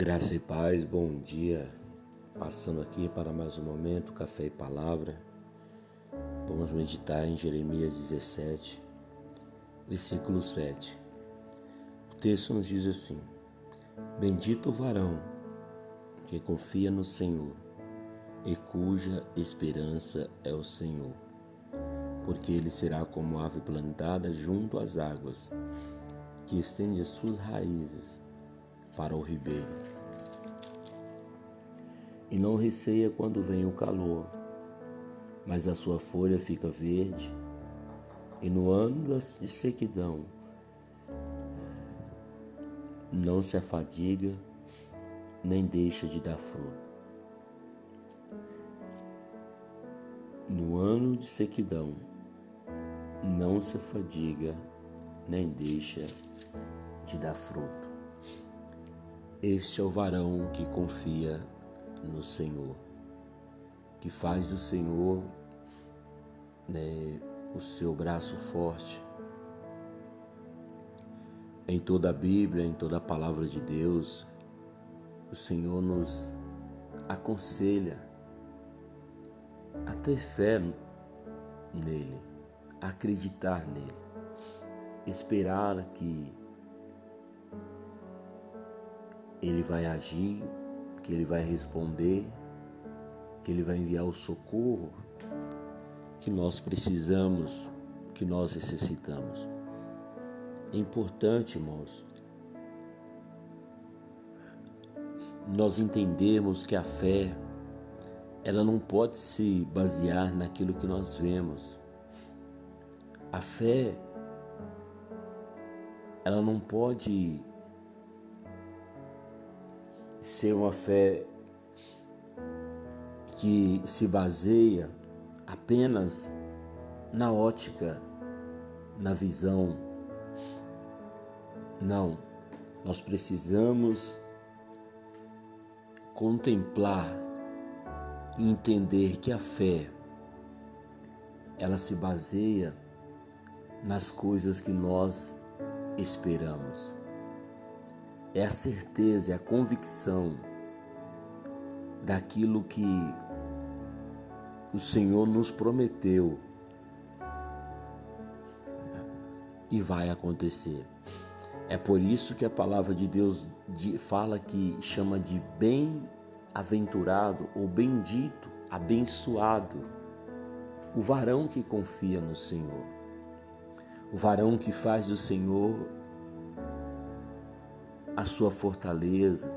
Graça e paz, bom dia. Passando aqui para mais um momento, café e palavra. Vamos meditar em Jeremias 17, versículo 7. O texto nos diz assim: Bendito o varão que confia no Senhor e cuja esperança é o Senhor, porque ele será como ave plantada junto às águas, que estende as suas raízes para o ribeiro. E não receia quando vem o calor, mas a sua folha fica verde, e no ano de sequidão não se afadiga, nem deixa de dar fruto. No ano de sequidão não se afadiga, nem deixa de dar fruto. Este é o varão que confia no Senhor, que faz do Senhor né, o seu braço forte. Em toda a Bíblia, em toda a palavra de Deus, o Senhor nos aconselha a ter fé nele, a acreditar nele, esperar que ele vai agir, que ele vai responder, que ele vai enviar o socorro que nós precisamos, que nós necessitamos. É importante, irmãos, nós entendemos que a fé ela não pode se basear naquilo que nós vemos. A fé ela não pode ser uma fé que se baseia apenas na ótica, na visão. Não, nós precisamos contemplar e entender que a fé ela se baseia nas coisas que nós esperamos é a certeza, é a convicção daquilo que o Senhor nos prometeu e vai acontecer. É por isso que a palavra de Deus fala que chama de bem-aventurado ou bendito, abençoado, o varão que confia no Senhor, o varão que faz do Senhor a sua fortaleza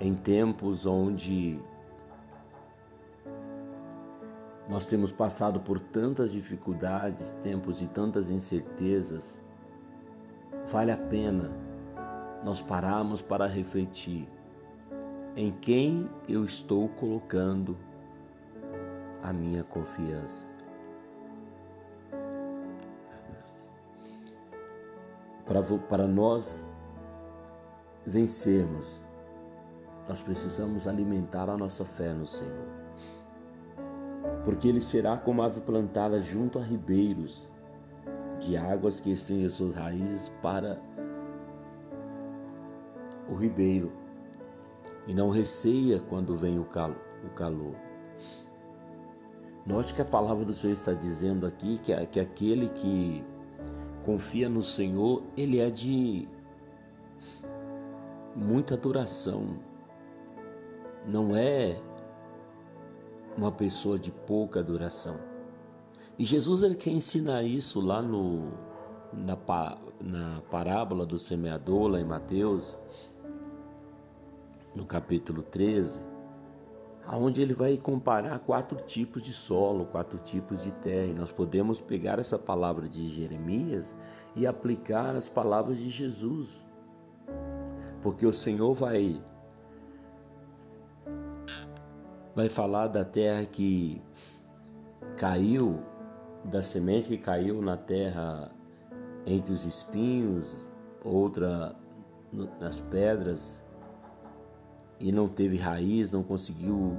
em tempos onde nós temos passado por tantas dificuldades, tempos de tantas incertezas, vale a pena nós pararmos para refletir em quem eu estou colocando a minha confiança. Para, para nós vencermos, nós precisamos alimentar a nossa fé no Senhor. Porque Ele será como ave plantada junto a ribeiros de águas que estendem suas raízes para o ribeiro e não receia quando vem o calor. Note que a palavra do Senhor está dizendo aqui que, que aquele que confia no Senhor, ele é de muita duração. Não é uma pessoa de pouca duração. E Jesus ele quer ensinar isso lá no, na, na parábola do semeador, lá em Mateus, no capítulo 13, onde ele vai comparar quatro tipos de solo, quatro tipos de terra. E nós podemos pegar essa palavra de Jeremias e aplicar as palavras de Jesus porque o Senhor vai vai falar da terra que caiu, da semente que caiu na terra entre os espinhos, outra nas pedras e não teve raiz, não conseguiu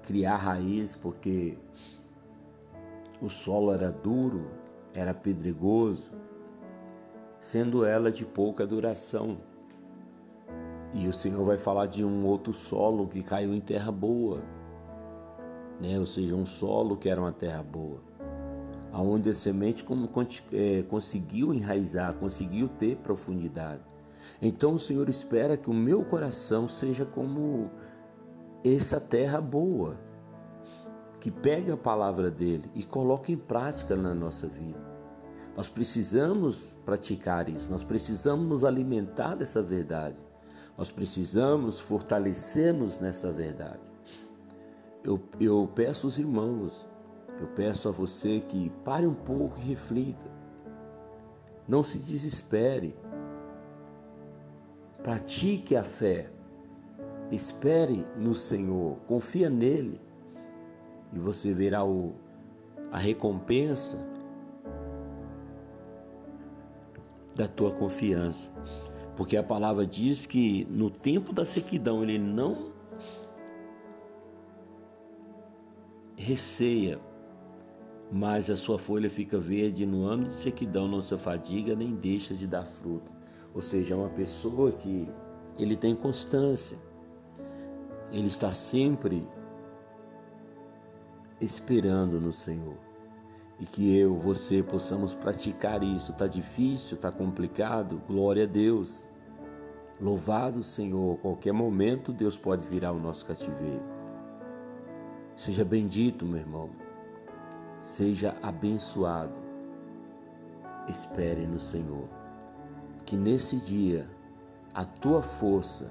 criar raiz porque o solo era duro, era pedregoso, sendo ela de pouca duração. E o Senhor vai falar de um outro solo que caiu em terra boa, né? ou seja, um solo que era uma terra boa, aonde a semente é, conseguiu enraizar, conseguiu ter profundidade. Então o Senhor espera que o meu coração seja como essa terra boa, que pega a palavra dele e coloca em prática na nossa vida. Nós precisamos praticar isso, nós precisamos nos alimentar dessa verdade, nós precisamos fortalecer-nos nessa verdade. Eu, eu peço aos irmãos, eu peço a você que pare um pouco e reflita. Não se desespere. Pratique a fé. Espere no Senhor, confia nele e você verá o, a recompensa da tua confiança. Porque a palavra diz que no tempo da sequidão ele não receia, mas a sua folha fica verde, no ano de sequidão não se fadiga nem deixa de dar fruto. Ou seja, é uma pessoa que ele tem constância, ele está sempre esperando no Senhor e que eu, você possamos praticar isso. Está difícil, está complicado? Glória a Deus. Louvado Senhor, qualquer momento Deus pode virar o nosso cativeiro. Seja bendito, meu irmão. Seja abençoado. Espere no Senhor. Que nesse dia a tua força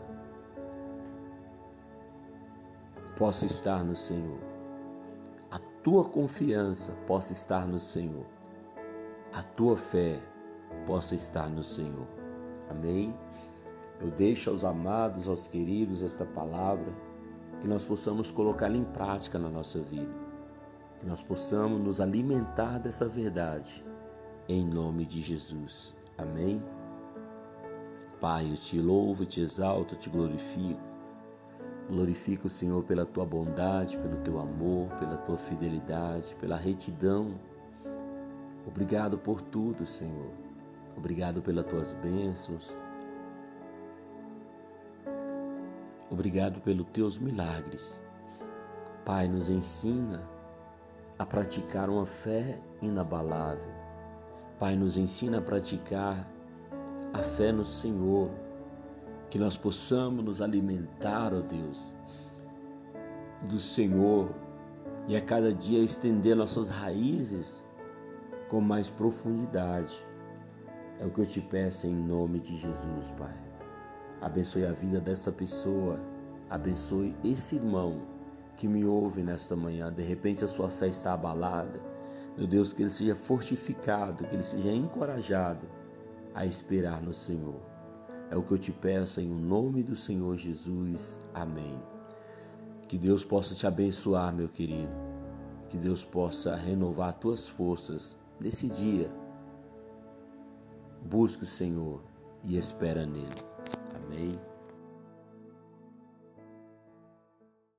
possa estar no Senhor tua confiança possa estar no Senhor, a tua fé possa estar no Senhor. Amém? Eu deixo aos amados, aos queridos esta palavra, que nós possamos colocá-la em prática na nossa vida, que nós possamos nos alimentar dessa verdade, em nome de Jesus. Amém? Pai, eu te louvo, te exalto, te glorifico Glorifica o Senhor pela tua bondade, pelo teu amor, pela tua fidelidade, pela retidão. Obrigado por tudo, Senhor. Obrigado pelas tuas bênçãos. Obrigado pelos teus milagres. Pai, nos ensina a praticar uma fé inabalável. Pai, nos ensina a praticar a fé no Senhor que nós possamos nos alimentar, ó oh Deus, do Senhor e a cada dia estender nossas raízes com mais profundidade. É o que eu te peço em nome de Jesus, Pai. Abençoe a vida dessa pessoa, abençoe esse irmão que me ouve nesta manhã. De repente a sua fé está abalada. Meu Deus, que ele seja fortificado, que ele seja encorajado a esperar no Senhor. É o que eu te peço em nome do Senhor Jesus. Amém. Que Deus possa te abençoar, meu querido. Que Deus possa renovar tuas forças nesse dia. Busque o Senhor e espera nele. Amém.